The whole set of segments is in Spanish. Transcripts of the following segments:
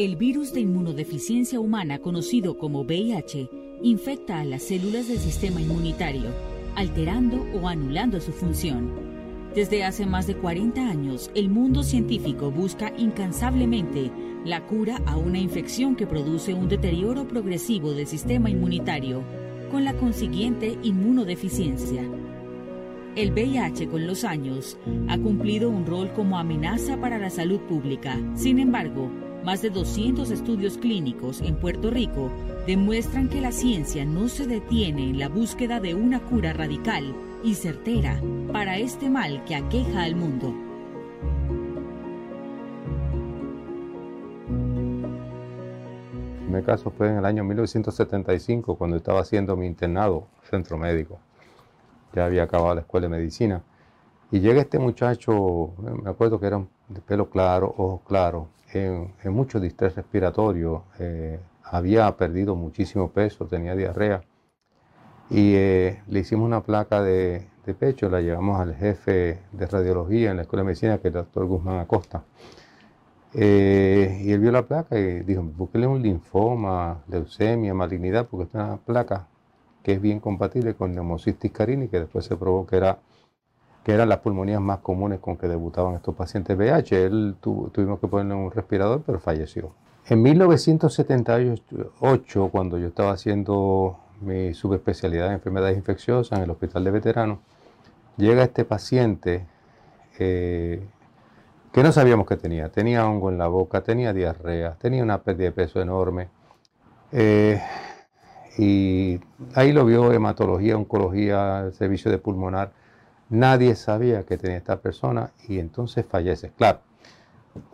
El virus de inmunodeficiencia humana conocido como VIH infecta a las células del sistema inmunitario, alterando o anulando su función. Desde hace más de 40 años, el mundo científico busca incansablemente la cura a una infección que produce un deterioro progresivo del sistema inmunitario, con la consiguiente inmunodeficiencia. El VIH con los años ha cumplido un rol como amenaza para la salud pública. Sin embargo, más de 200 estudios clínicos en Puerto Rico demuestran que la ciencia no se detiene en la búsqueda de una cura radical y certera para este mal que aqueja al mundo. El primer caso fue en el año 1975, cuando estaba haciendo mi internado centro médico. Ya había acabado la escuela de medicina. Y llega este muchacho, me acuerdo que era de pelo claro, ojos claros, en, mucho distrés respiratorio, eh, había perdido muchísimo peso, tenía diarrea. Y eh, le hicimos una placa de, pecho, la llevamos al jefe de radiología en la Escuela de Medicina, que es el doctor Guzmán Acosta. Eh, y él vio la placa y dijo, búsquele un linfoma, leucemia, malignidad, porque es una placa que es bien compatible con neumocystis carini, que después se probó que era que eran las pulmonías más comunes con que debutaban estos pacientes VIH. Él tuvimos que ponerle un respirador, pero falleció. En 1978, cuando yo estaba haciendo mi subespecialidad en enfermedades infecciosas en el Hospital de Veteranos, llega este paciente eh, que no sabíamos que tenía. Tenía hongo en la boca, tenía diarrea, tenía una pérdida de peso enorme. Eh, y ahí lo vio hematología, oncología, servicio de pulmonar Nadie sabía que tenía esta persona y entonces fallece. Claro,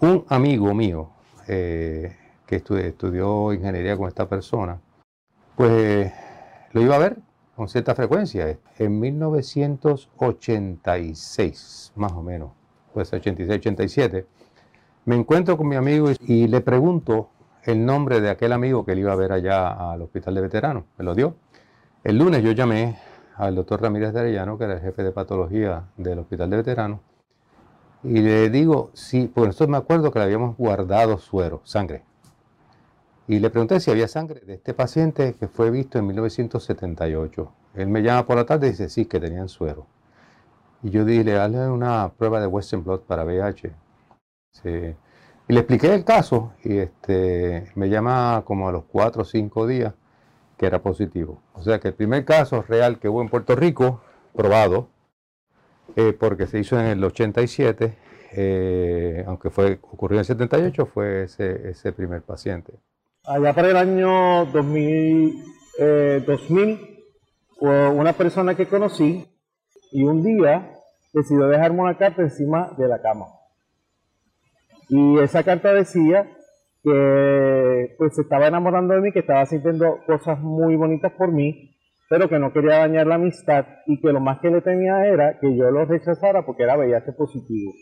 un amigo mío eh, que estudió, ingeniería con esta persona, pues lo iba a ver con cierta frecuencia. En 1986, más o menos, pues 86, 87, me encuentro con mi amigo y le pregunto el nombre de aquel amigo que le iba a ver allá al hospital de veteranos. Me lo dio. El lunes yo llamé al doctor Ramírez de Arellano, que era el jefe de patología del Hospital de Veteranos, y le digo, sí, porque nosotros me acuerdo que le habíamos guardado suero, sangre. Y le pregunté si había sangre de este paciente que fue visto en 1978. Él me llama por la tarde y dice, sí, que tenían suero. Y yo dije, hazle una prueba de Western Blot para VIH. Y le expliqué el caso y este, me llama como a los cuatro o cinco días que era positivo. O sea que el primer caso real que hubo en Puerto Rico, probado, eh, porque se hizo en el 87, eh, aunque fue ocurrió en el 78, fue ese, ese primer paciente. Allá para el año 2000, 2000 eh, una persona que conocí y un día decidió dejarme una carta encima de la cama. Y esa carta decía que pues se estaba enamorando de mí, que estaba sintiendo cosas muy bonitas por mí, pero que no quería dañar la amistad y que lo más que le temía era que yo lo rechazara porque era VIH positivo.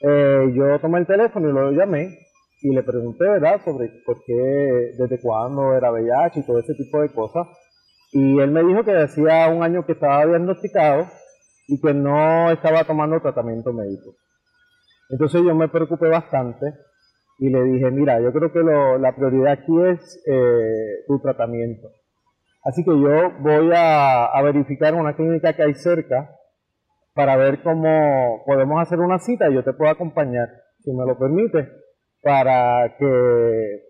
Eh, yo tomé el teléfono y lo llamé y le pregunté, ¿verdad?, sobre por qué, desde cuándo era VIH y todo ese tipo de cosas. Y él me dijo que hacía un año que estaba diagnosticado y que no estaba tomando tratamiento médico. Entonces yo me preocupé bastante y le dije, mira, yo creo que la prioridad aquí es eh, tu tratamiento. Así que yo voy a, verificar una clínica que hay cerca para ver cómo podemos hacer una cita y yo te puedo acompañar, si me lo permite, para que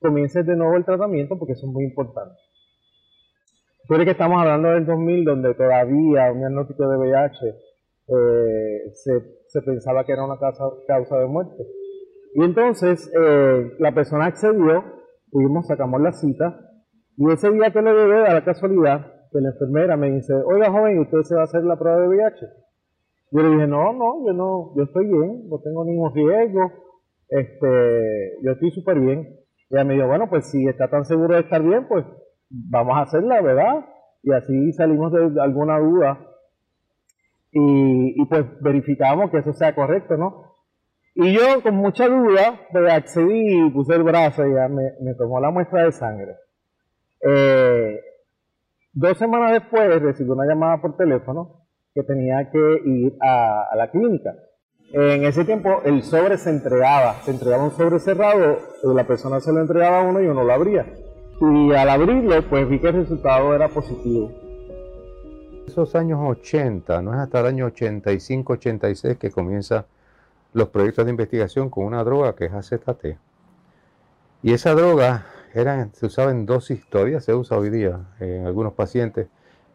comiences de nuevo el tratamiento porque eso es muy importante. Pero que estamos hablando del 2000 donde todavía un diagnóstico de VIH eh, se, se, pensaba que era una causa de muerte. Y entonces eh, la persona accedió, fuimos, sacamos la cita, y ese día que lo llevé, a la casualidad, que la enfermera me dice, oiga joven, ¿usted se va a hacer la prueba de VIH? Yo le dije, no, no, yo no, yo estoy bien, no tengo ningún riesgo, este, yo estoy súper bien. Y ella me dijo, bueno, pues si está tan seguro de estar bien, pues vamos a hacerla, ¿verdad? Y así salimos de alguna duda y, pues verificamos que eso sea correcto, ¿no? Y yo con mucha duda pues, accedí y puse el brazo y ya me, tomó la muestra de sangre. Eh, dos semanas después recibí una llamada por teléfono que tenía que ir a, la clínica. En ese tiempo el sobre se entregaba, se entregaba un sobre cerrado, y la persona se lo entregaba a uno y uno lo abría. Y al abrirlo, pues vi que el resultado era positivo. Esos años 80, no es hasta el año 85-86 que comienzan los proyectos de investigación con una droga que es AZT. Y esa droga se usaba en dosis, todavía se usa hoy día en algunos pacientes,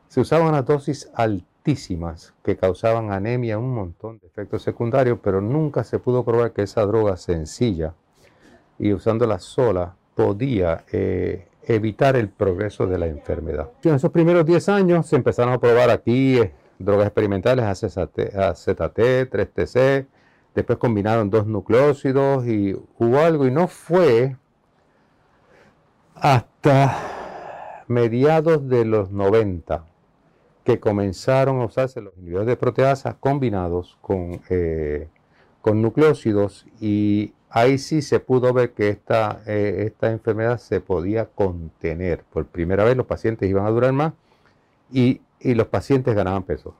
se usaban a dosis altísimas que causaban anemia, un montón de efectos secundarios, pero nunca se pudo probar que esa droga sencilla y usándola sola podía eh, evitar el progreso de la enfermedad. En esos primeros 10 años se empezaron a probar aquí eh, drogas experimentales, AZT, 3TC, después combinaron dos nucleócidos y hubo algo y no fue hasta mediados de los 90 que comenzaron a usarse los inhibidores de proteasa combinados con, eh, con nucleócidos y ahí sí se pudo ver que esta, eh, esta enfermedad se podía contener. Por primera vez los pacientes iban a durar más y, los pacientes ganaban peso.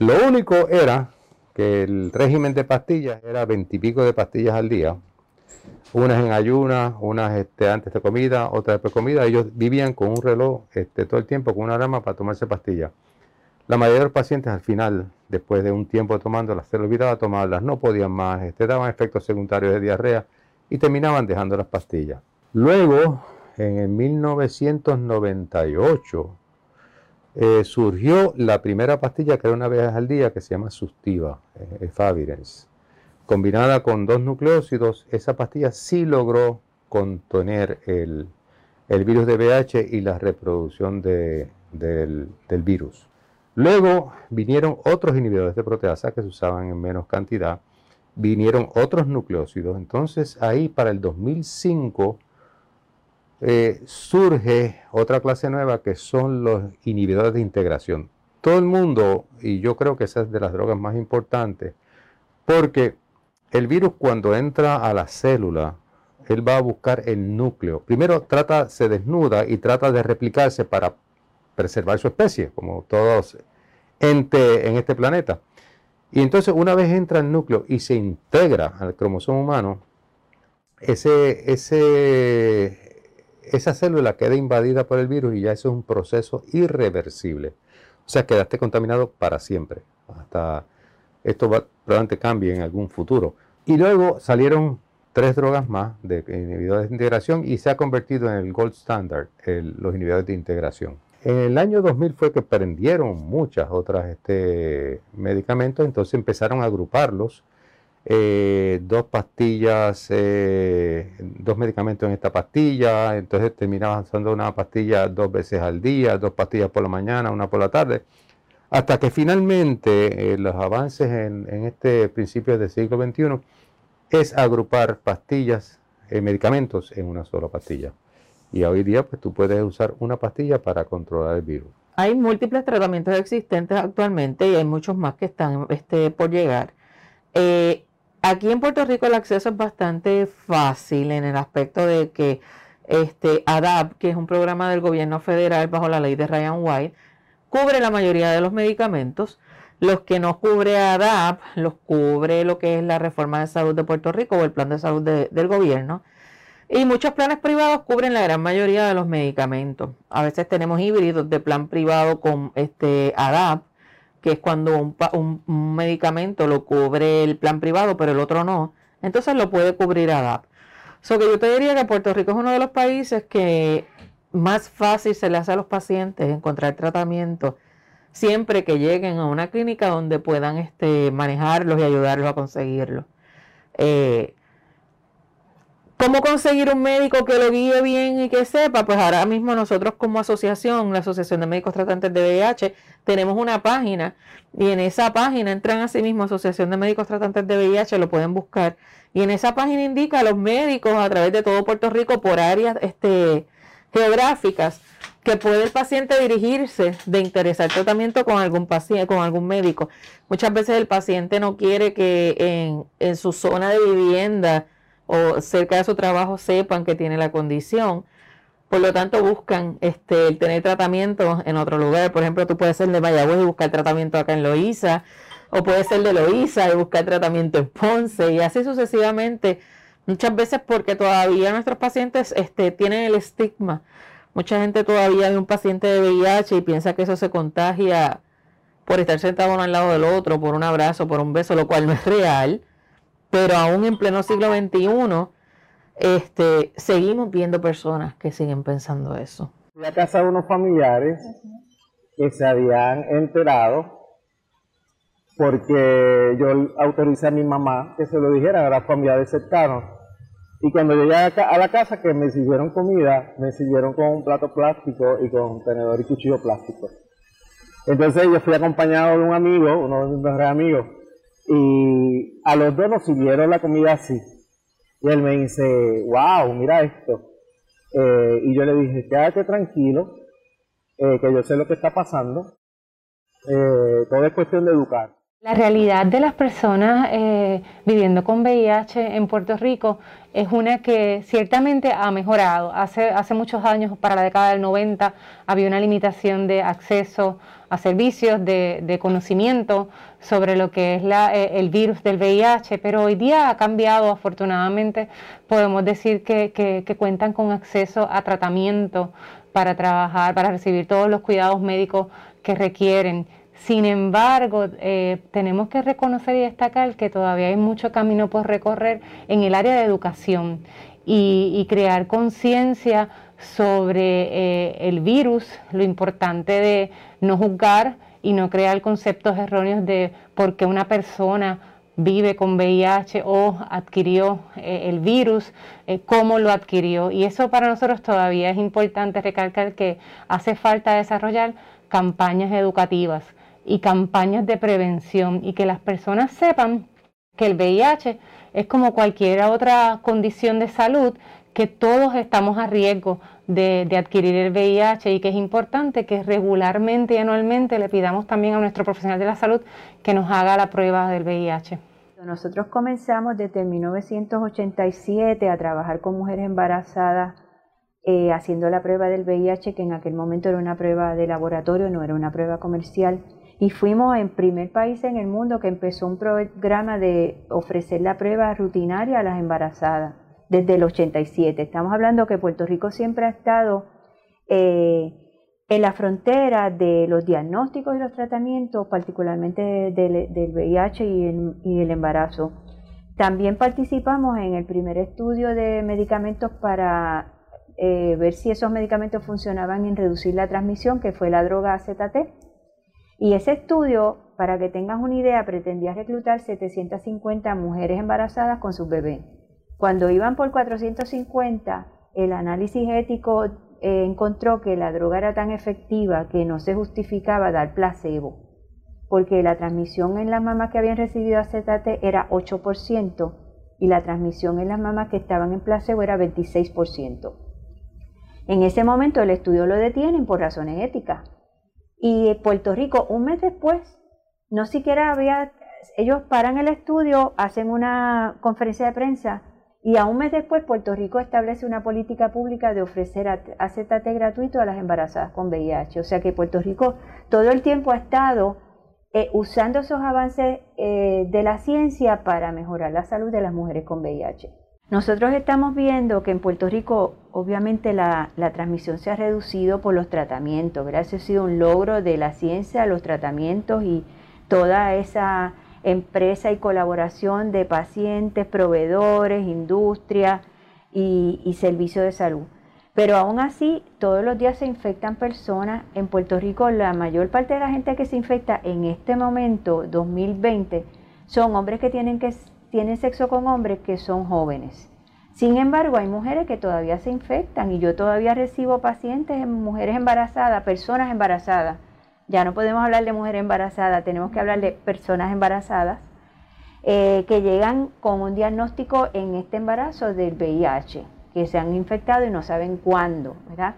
Lo único era que el régimen de pastillas era veintipico de pastillas al día, unas en ayunas, unas este, antes de comida, otras después de comida. Ellos vivían con un reloj este, todo el tiempo, con una alarma para tomarse pastillas. La mayoría de los pacientes al final, después de un tiempo tomándolas, se les olvidaba tomarlas, no podían más, este, daban efectos secundarios de diarrea y terminaban dejando las pastillas. Luego, en el 1998, eh, surgió la primera pastilla que era una vez al día que se llama Sustiva, eh, Combinada con dos nucleócidos, esa pastilla sí logró contener el, virus de VIH y la reproducción del virus. Luego vinieron otros inhibidores de proteasa que se usaban en menos cantidad, vinieron otros nucleócidos. Entonces ahí para el 2005 eh, surge otra clase nueva que son los inhibidores de integración. Todo el mundo, y yo creo que esa es de las drogas más importantes, porque el virus cuando entra a la célula, él va a buscar el núcleo. Primero trata, se desnuda y trata de replicarse para preservar su especie, como todos en este planeta. Y entonces una vez entra el núcleo y se integra al cromosoma humano, ese, ese, esa célula queda invadida por el virus y ya eso es un proceso irreversible. O sea, quedaste contaminado para siempre. Hasta esto va, probablemente cambie en algún futuro. Y luego salieron tres drogas más de inhibidores de integración y se ha convertido en el gold standard, los inhibidores de integración. En el año 2000 fue que prendieron muchas otras este, medicamentos, entonces empezaron a agruparlos. Eh, dos pastillas, eh, dos medicamentos en esta pastilla, entonces terminaban usando una pastilla dos veces al día, dos pastillas por la mañana, una por la tarde, hasta que finalmente eh, los avances en, este principio del siglo XXI es agrupar pastillas, medicamentos en una sola pastilla. Y hoy día pues tú puedes usar una pastilla para controlar el virus. Hay múltiples tratamientos existentes actualmente y hay muchos más que están este, por llegar. Aquí en Puerto Rico el acceso es bastante fácil en el aspecto de que este, ADAP, que es un programa del gobierno federal bajo la ley de Ryan White, cubre la mayoría de los medicamentos. Los que no cubre ADAP, los cubre lo que es la reforma de salud de Puerto Rico o el plan de salud del gobierno. Y muchos planes privados cubren la gran mayoría de los medicamentos. A veces tenemos híbridos de plan privado con este ADAP, que es cuando un, medicamento lo cubre el plan privado, pero el otro no. Entonces lo puede cubrir ADAP. So que yo te diría que Puerto Rico es uno de los países que más fácil se le hace a los pacientes encontrar tratamiento siempre que lleguen a una clínica donde puedan este, manejarlos y ayudarlos a conseguirlo. Eh, ¿Cómo conseguir un médico que lo guíe bien y que sepa? Pues ahora mismo nosotros como asociación, la Asociación de Médicos Tratantes de VIH, tenemos una página y en esa página entran así mismo Asociación de Médicos Tratantes de VIH, lo pueden buscar. Y en esa página indica a los médicos a través de todo Puerto Rico por áreas este, geográficas que puede el paciente dirigirse de interesar tratamiento con algún paciente, con algún médico. Muchas veces el paciente no quiere que en su zona de vivienda o cerca de su trabajo sepan que tiene la condición. Por lo tanto, buscan este, el tener tratamiento en otro lugar. Por ejemplo, tú puedes ser de Mayagüez y buscar tratamiento acá en Loíza, o puedes ser de Loíza y buscar tratamiento en Ponce, y así sucesivamente. Muchas veces porque todavía nuestros pacientes este, tienen el estigma. Mucha gente todavía ve un paciente de VIH y piensa que eso se contagia por estar sentado uno al lado del otro, por un abrazo, por un beso, lo cual no es real pero aún en pleno siglo XXI, este, seguimos viendo personas que siguen pensando eso. Fui a casa de unos familiares que se habían enterado porque yo autoricé a mi mamá que se lo dijera a las familiares cercanos. Y cuando llegué a la casa que me sirvieron comida, me sirvieron con un plato plástico y con tenedor y cuchillo plástico. Entonces yo fui acompañado de un amigo, uno de mis mejores amigos, y a los dos nos sirvieron la comida así. Y él me dice, wow, mira esto. Eh, y yo le dije, quédate tranquilo, eh, que yo sé lo que está pasando. Eh, todo es cuestión de educar. La realidad de las personas eh, viviendo con VIH en Puerto Rico es una que ciertamente ha mejorado. Hace, muchos años, para la década del 90, había una limitación de acceso a servicios, de, conocimiento sobre lo que es eh, el virus del VIH, pero hoy día ha cambiado, afortunadamente, podemos decir que cuentan con acceso a tratamiento para trabajar, para recibir todos los cuidados médicos que requieren sin embargo, eh, tenemos que reconocer y destacar que todavía hay mucho camino por recorrer en el área de educación y, crear conciencia sobre eh, el virus, lo importante de no juzgar y no crear conceptos erróneos de por qué una persona vive con VIH o adquirió eh, el virus, cómo lo adquirió. Y eso para nosotros todavía es importante recalcar que hace falta desarrollar campañas educativas y campañas de prevención y que las personas sepan que el VIH es como cualquier otra condición de salud, que todos estamos a riesgo de, adquirir el VIH y que es importante que regularmente y anualmente le pidamos también a nuestro profesional de la salud que nos haga la prueba del VIH. Nosotros comenzamos desde 1987 a trabajar con mujeres embarazadas eh, haciendo la prueba del VIH, que en aquel momento era una prueba de laboratorio, no era una prueba comercial y fuimos el primer país en el mundo que empezó un programa de ofrecer la prueba rutinaria a las embarazadas desde el 87. Estamos hablando que Puerto Rico siempre ha estado eh, en la frontera de los diagnósticos y los tratamientos, particularmente del, VIH y el, embarazo. También participamos en el primer estudio de medicamentos para eh, ver si esos medicamentos funcionaban en reducir la transmisión, que fue la droga AZT y ese estudio, para que tengas una idea, pretendía reclutar 750 mujeres embarazadas con sus bebés. Cuando iban por 450, el análisis ético eh, encontró que la droga era tan efectiva que no se justificaba dar placebo, porque la transmisión en las mamás que habían recibido AZT era 8% y la transmisión en las mamás que estaban en placebo era 26%. En ese momento el estudio lo detienen por razones éticas y Puerto Rico, un mes después, no siquiera había, ellos paran el estudio, hacen una conferencia de prensa y a un mes después Puerto Rico establece una política pública de ofrecer AZT gratuito a las embarazadas con VIH. O sea que Puerto Rico todo el tiempo ha estado eh, usando esos avances eh, de la ciencia para mejorar la salud de las mujeres con VIH. Nosotros estamos viendo que en Puerto Rico obviamente la, transmisión se ha reducido por los tratamientos, gracias ha sido un logro de la ciencia, los tratamientos y toda esa empresa y colaboración de pacientes, proveedores, industria y, y servicios de salud. Pero aún así, todos los días se infectan personas. En Puerto Rico, la mayor parte de la gente que se infecta en este momento, 2020, son hombres que tienen que tienen sexo con hombres que son jóvenes. Sin embargo, hay mujeres que todavía se infectan y yo todavía recibo pacientes, mujeres embarazadas, personas embarazadas. Ya no podemos hablar de mujer embarazada, tenemos que hablar de personas embarazadas eh, que llegan con un diagnóstico en este embarazo del VIH, que se han infectado y no saben cuándo, ¿verdad?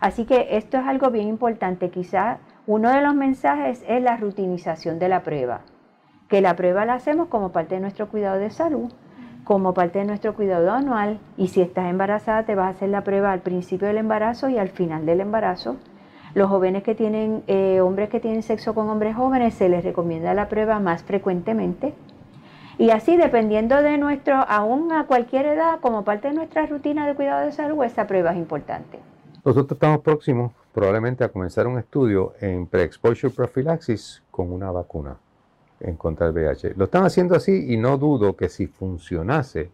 Así que esto es algo bien importante. Quizás uno de los mensajes es la rutinización de la prueba, que la prueba la hacemos como parte de nuestro cuidado de salud como parte de nuestro cuidado anual y si estás embarazada te vas a hacer la prueba al principio del embarazo y al final del embarazo. Los jóvenes que tienen, eh, hombres que tienen sexo con hombres jóvenes, se les recomienda la prueba más frecuentemente. Y así, dependiendo de nuestro, aún a cualquier edad, como parte de nuestra rutina de cuidado de salud, esa prueba es importante. Nosotros estamos próximos probablemente a comenzar un estudio en pre-exposure prophylaxis con una vacuna en contra del VIH. Lo están haciendo así y no dudo que si funcionase,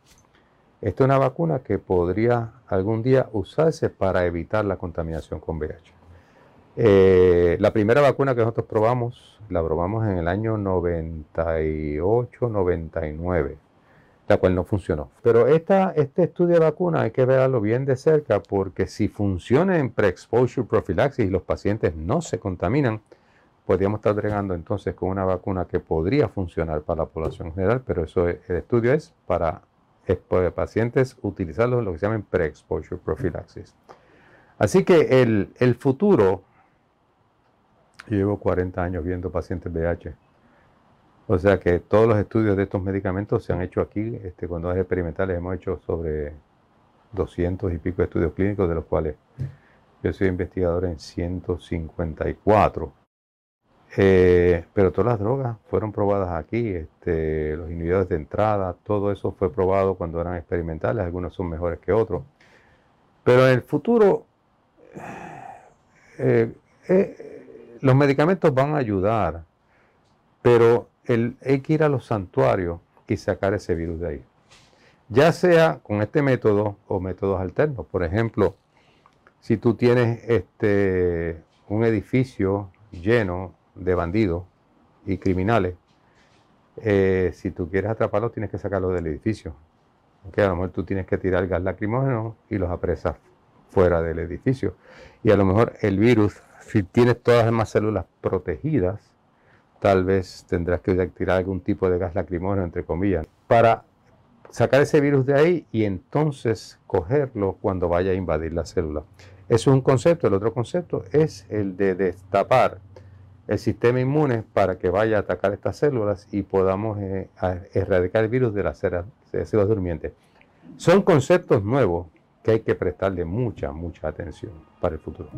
esta es una vacuna que podría algún día usarse para evitar la contaminación con VIH. Eh, la primera vacuna que nosotros probamos, la probamos en el año 98-99, la cual no funcionó. Pero esta, este estudio de vacuna hay que verlo bien de cerca porque si funciona en pre-exposure y los pacientes no se contaminan, podríamos estar bregando entonces con una vacuna que podría funcionar para la población general, pero eso el estudio es para, pacientes utilizarlo en lo que se llama pre-exposure prophylaxis. Así que el, el futuro, llevo 40 años viendo pacientes VIH, o sea que todos los estudios de estos medicamentos se han hecho aquí, este, cuando es experimentales hemos hecho sobre 200 y pico estudios clínicos, de los cuales yo soy investigador en 154. Eh, pero todas las drogas fueron probadas aquí, este, los inhibidores de entrada, todo eso fue probado cuando eran experimentales, algunos son mejores que otros. Pero en el futuro, eh, eh, los medicamentos van a ayudar, pero hay que ir a los santuarios y sacar ese virus de ahí. Ya sea con este método o métodos alternos. Por ejemplo, si tú tienes este, un edificio lleno de bandidos y criminales, eh, si tú quieres atraparlos tienes que sacarlos del edificio. A lo mejor tú tienes que tirar gas lacrimógeno y los apresas fuera del edificio. Y a lo mejor el virus, si tienes todas las demás células protegidas, tal vez tendrás que tirar algún tipo de gas lacrimógeno, entre comillas, para sacar ese virus de ahí y entonces cogerlo cuando vaya a invadir la célula. Es un concepto. El otro concepto es el de destapar el sistema inmune para que vaya a atacar estas células y podamos eh, erradicar el virus de las células durmientes. Son conceptos nuevos que hay que prestarle mucha, mucha atención para el futuro.